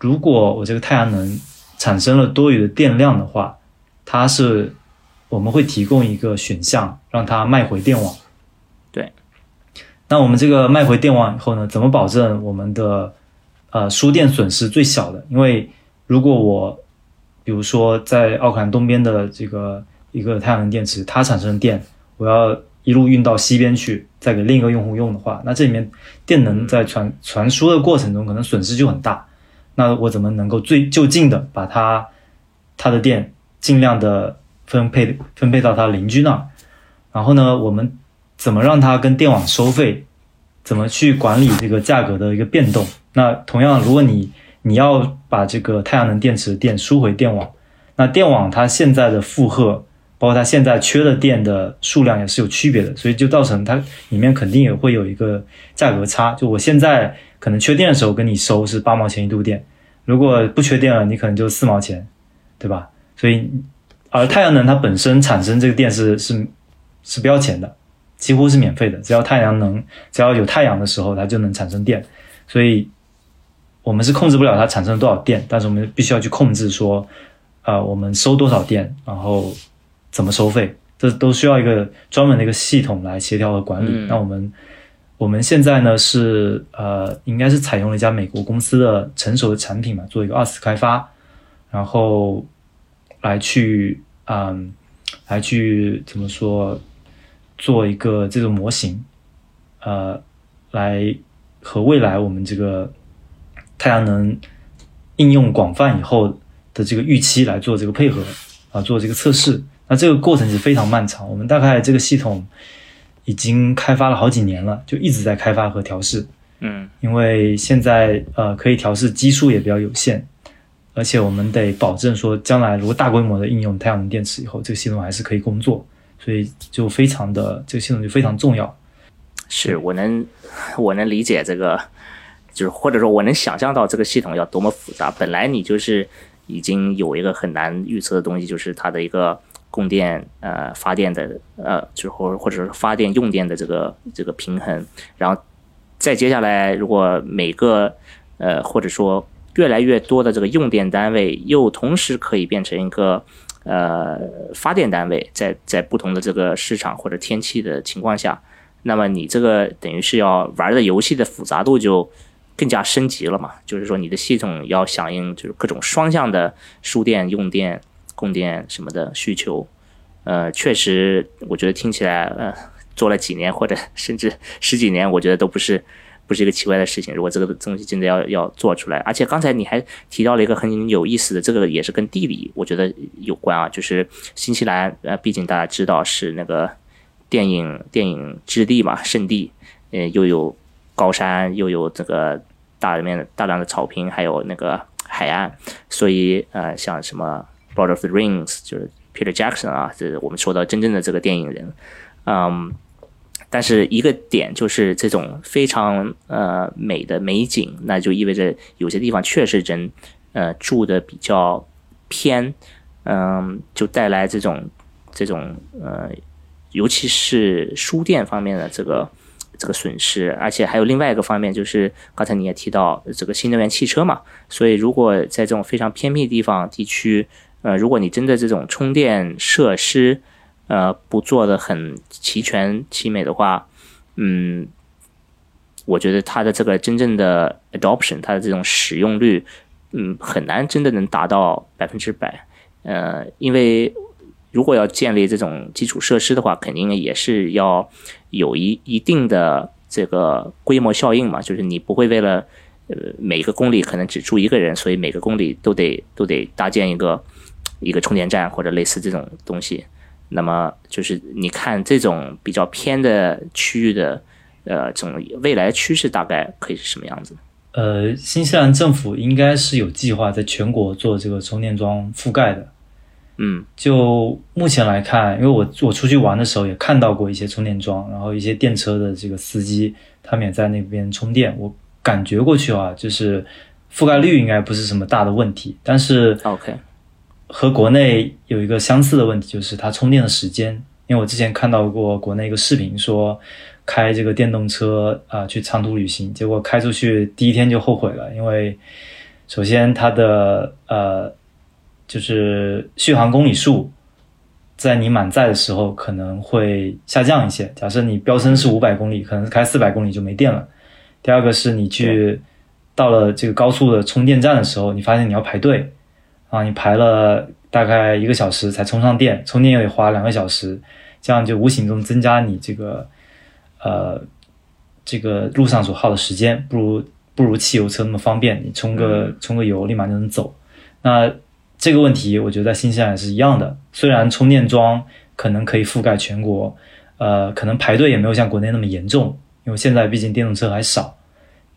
如果我这个太阳能产生了多余的电量的话，它是我们会提供一个选项，让它卖回电网。对。那我们这个卖回电网以后呢，怎么保证我们的呃输电损失最小的？因为如果我比如说在奥克兰东边的这个一个太阳能电池，它产生的电，我要一路运到西边去，再给另一个用户用的话，那这里面电能在传传输的过程中可能损失就很大。那我怎么能够最就近的把它它的电尽量的分配分配到它邻居那儿？然后呢，我们怎么让它跟电网收费？怎么去管理这个价格的一个变动？那同样，如果你你要把这个太阳能电池的电输回电网，那电网它现在的负荷，包括它现在缺的电的数量也是有区别的，所以就造成它里面肯定也会有一个价格差。就我现在可能缺电的时候跟你收是八毛钱一度电，如果不缺电了，你可能就四毛钱，对吧？所以，而太阳能它本身产生这个电是是是不要钱的，几乎是免费的，只要太阳能只要有太阳的时候，它就能产生电，所以我们是控制不了它产生多少电，但是我们必须要去控制说，呃，我们收多少电，然后怎么收费，这都需要一个专门的一个系统来协调和管理。嗯。那我们我们现在呢是呃，应该是采用了一家美国公司的成熟的产品嘛，做一个二次开发，然后来去嗯，来去怎么说，做一个这种模型，呃，来和未来我们这个太阳能应用广泛以后的这个预期来做这个配合啊，做这个测试。那这个过程是非常漫长，我们大概这个系统已经开发了好几年了，就一直在开发和调试。嗯因为现在呃可以调试基数也比较有限，而且我们得保证说将来如果大规模的应用太阳能电池以后，这个系统还是可以工作，所以就非常的这个系统就非常重要。是我能我能理解这个，就是或者说我能想象到这个系统要多么复杂。本来你就是已经有一个很难预测的东西，就是它的一个供电呃发电的呃，就是或或者是发电用电的这个这个平衡，然后再接下来如果每个呃或者说越来越多的这个用电单位又同时可以变成一个。呃，发电单位在在不同的这个市场或者天气的情况下，那么你这个等于是要玩的游戏的复杂度就更加升级了嘛？就是说你的系统要响应就是各种双向的输电、用电、供电什么的需求。呃，确实，我觉得听起来呃做了几年或者甚至十几年，我觉得都不是不是一个奇怪的事情。如果这个东西真的要要做出来，而且刚才你还提到了一个很有意思的，这个也是跟地理我觉得有关啊，就是新西兰呃，毕竟大家知道是那个。电影电影之地嘛，圣地，呃，又有高山，又有这个大里面大量的草坪，还有那个海岸，所以呃，像什么《Lord of the Rings》就是 Peter Jackson 啊，这我们说到真正的这个电影人，嗯，但是一个点就是这种非常呃美的美景，那就意味着有些地方确实人呃住的比较偏，嗯，就带来这种这种呃，尤其是书店方面的这个。这个损失，而且还有另外一个方面，就是刚才你也提到这个新能源汽车嘛，所以如果在这种非常偏僻地方地区，呃，如果你真的这种充电设施，呃，不做的很齐全齐美的话，嗯，我觉得它的这个真正的 adoption，它的这种使用率，嗯，很难真的能达到百分之百，呃，因为。如果要建立这种基础设施的话，肯定也是要有一一定的这个规模效应嘛。就是你不会为了呃每个公里可能只住一个人，所以每个公里都得都得搭建一个一个充电站或者类似这种东西。那么就是你看这种比较偏的区域的呃这种未来趋势大概可以是什么样子？呃，新西兰政府应该是有计划在全国做这个充电桩覆盖的。嗯，就目前来看，因为我我出去玩的时候也看到过一些充电桩，然后一些电车的这个司机，他们也在那边充电。我感觉过去啊，就是覆盖率应该不是什么大的问题。但是，OK，和国内有一个相似的问题，就是它充电的时间。因为我之前看到过国内一个视频，说开这个电动车啊去长途旅行，结果开出去第一天就后悔了，因为首先它的呃。就是续航公里数，在你满载的时候可能会下降一些。假设你标称是五百公里，可能开四百公里就没电了。第二个是你去到了这个高速的充电站的时候，你发现你要排队啊，你排了大概一个小时才充上电，充电又得花两个小时，这样就无形中增加你这个呃这个路上所耗的时间，不如不如汽油车那么方便，你充个充个油立马就能走。那这个问题，我觉得在新西兰也是一样的。虽然充电桩可能可以覆盖全国，呃，可能排队也没有像国内那么严重，因为现在毕竟电动车还少。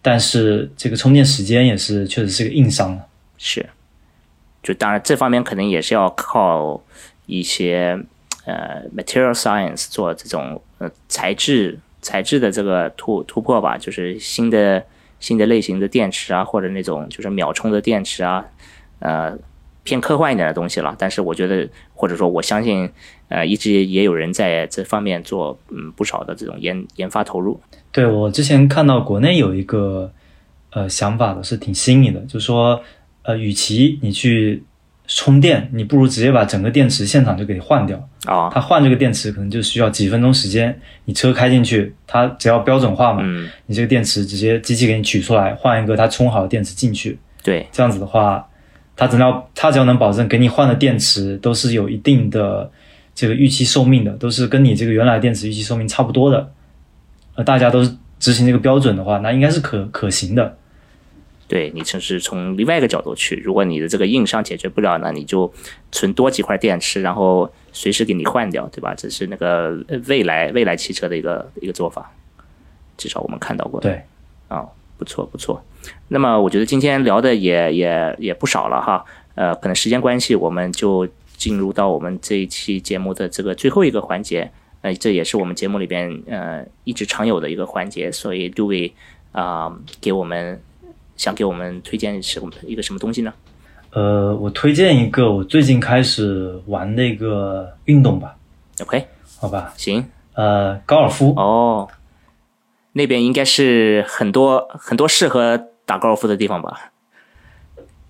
但是这个充电时间也是确实是个硬伤了。是，就当然这方面可能也是要靠一些呃 material science 做这种呃材质材质的这个突突破吧，就是新的新的类型的电池啊，或者那种就是秒充的电池啊，呃。偏科幻一点的东西了，但是我觉得，或者说我相信，呃，一直也有人在这方面做，嗯，不少的这种研研发投入。对我之前看到国内有一个，呃，想法的是挺新颖的，就是说，呃，与其你去充电，你不如直接把整个电池现场就给换掉啊。他换这个电池可能就需要几分钟时间，你车开进去，它只要标准化嘛，嗯，你这个电池直接机器给你取出来，换一个它充好的电池进去。对，这样子的话。它只要它只要能保证给你换的电池都是有一定的这个预期寿命的，都是跟你这个原来电池预期寿命差不多的，呃，大家都是执行这个标准的话，那应该是可可行的。对你就是从另外一个角度去，如果你的这个硬伤解决不了，呢你就存多几块电池，然后随时给你换掉，对吧？这是那个未来未来汽车的一个一个做法，至少我们看到过。对，啊。不错不错，那么我觉得今天聊的也也也不少了哈，呃，可能时间关系，我们就进入到我们这一期节目的这个最后一个环节，呃，这也是我们节目里边呃一直常有的一个环节，所以 d o we 啊给我们想给我们推荐什么一个什么东西呢？呃，我推荐一个我最近开始玩的一个运动吧。OK，好吧，行，呃，高尔夫。哦。那边应该是很多很多适合打高尔夫的地方吧，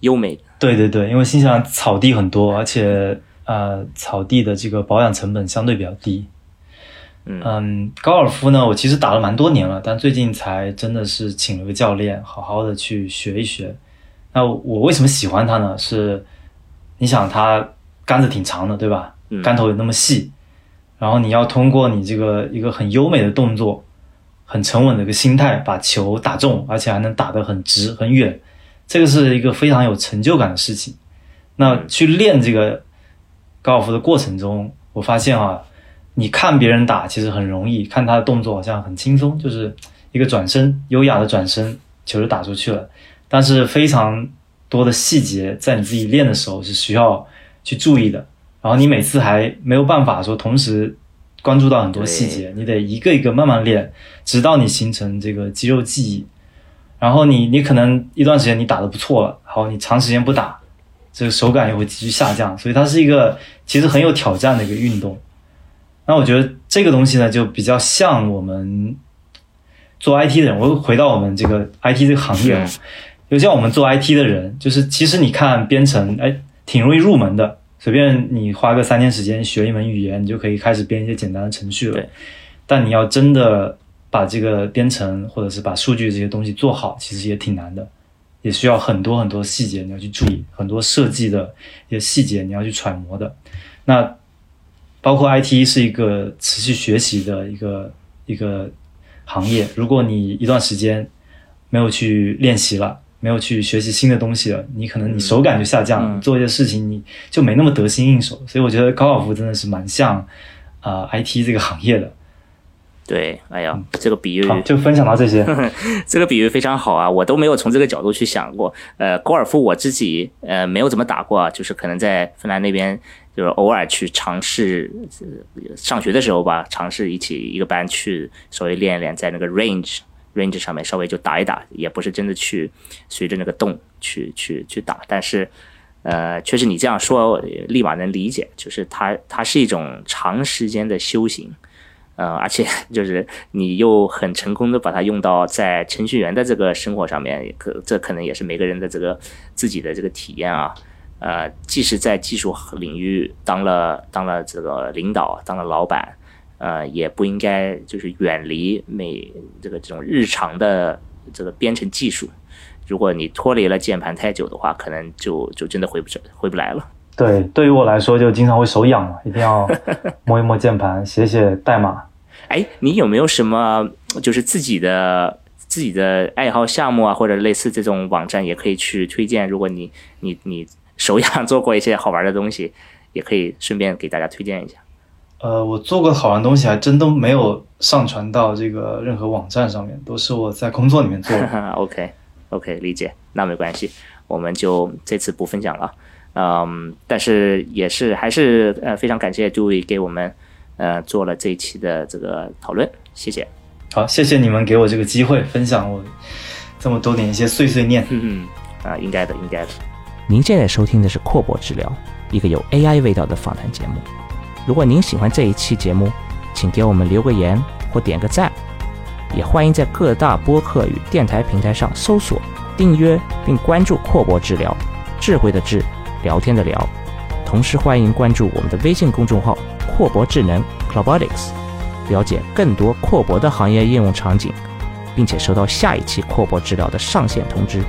优美。对对对，因为新西兰草地很多，而且呃，草地的这个保养成本相对比较低。嗯，高尔夫呢，我其实打了蛮多年了，但最近才真的是请了个教练，好好的去学一学。那我为什么喜欢它呢？是你想它杆子挺长的，对吧？杆头有那么细，然后你要通过你这个一个很优美的动作。很沉稳的一个心态，把球打中，而且还能打得很直很远，这个是一个非常有成就感的事情。那去练这个高尔夫的过程中，我发现啊，你看别人打其实很容易，看他的动作好像很轻松，就是一个转身，优雅的转身，球就打出去了。但是非常多的细节在你自己练的时候是需要去注意的，然后你每次还没有办法说同时关注到很多细节，你得一个一个慢慢练，直到你形成这个肌肉记忆。然后你你可能一段时间你打的不错了，好，你长时间不打，这个手感也会急剧下降，所以它是一个其实很有挑战的一个运动。那我觉得这个东西呢，就比较像我们做 IT 的人。我回到我们这个 IT 这个行业啊，就像我们做 IT 的人，就是其实你看编程，哎，挺容易入门的，随便你花个三天时间学一门语言，你就可以开始编一些简单的程序了。但你要真的把这个编程或者是把数据这些东西做好，其实也挺难的，也需要很多很多细节你要去注意，很多设计的一些细节你要去揣摩的。那包括 IT 是一个持续学习的一个一个行业，如果你一段时间没有去练习了，没有去学习新的东西了，你可能你手感就下降，做一些事情你就没那么得心应手。所以我觉得高尔夫真的是蛮像啊 IT 这个行业的。对，哎呀，这个比喻就分享到这些，这个比喻非常好啊，我都没有从这个角度去想过。呃，高尔夫我自己呃没有怎么打过啊，就是可能在芬兰那边。就是偶尔去尝试，上学的时候吧，尝试一起一个班去稍微练一练，在那个 range range 上面稍微就打一打，也不是真的去随着那个洞去去去打。但是，呃，确实你这样说，立马能理解，就是它它是一种长时间的修行，呃，而且 就是你又很成功的把它用到在程序员的这个生活上面，可这可能也是每个人的这个自己的这个体验啊。呃，即使在技术领域当了当了这个领导，当了老板，呃，也不应该就是远离每这个这种日常的这个编程技术。如果你脱离了键盘太久的话，可能就就真的回不回不来了。对，对于我来说，就经常会手痒嘛，一定要 摸一摸键盘，写写代码。哎，你有没有什么就是自己的自己的爱好项目啊，或者类似这种网站，也可以去推荐？如果你你你。手痒 做过一些好玩的东西，也可以顺便给大家推荐一下。呃，我做过好玩的东西还真都没有上传到这个任何网站上面，都是我在工作里面做的。OK，OK，理解，那没关系，我们就这次不分享了。嗯，但是也是还是呃非常感谢诸位给我们呃做了这一期的这个讨论，谢谢。好，谢谢你们给我这个机会分享我这么多年一些碎碎念。嗯啊，应该的，应该的。您现在收听的是阔博治疗，一个有 AI 味道的访谈节目。如果您喜欢这一期节目，请给我们留个言或点个赞，也欢迎在各大播客与电台平台上搜索、订阅并关注阔博治疗，智慧的智，聊天的聊。同时欢迎关注我们的微信公众号“阔博智能 Clobotics”，了解更多阔博的行业应用场景，并且收到下一期阔博治疗的上线通知。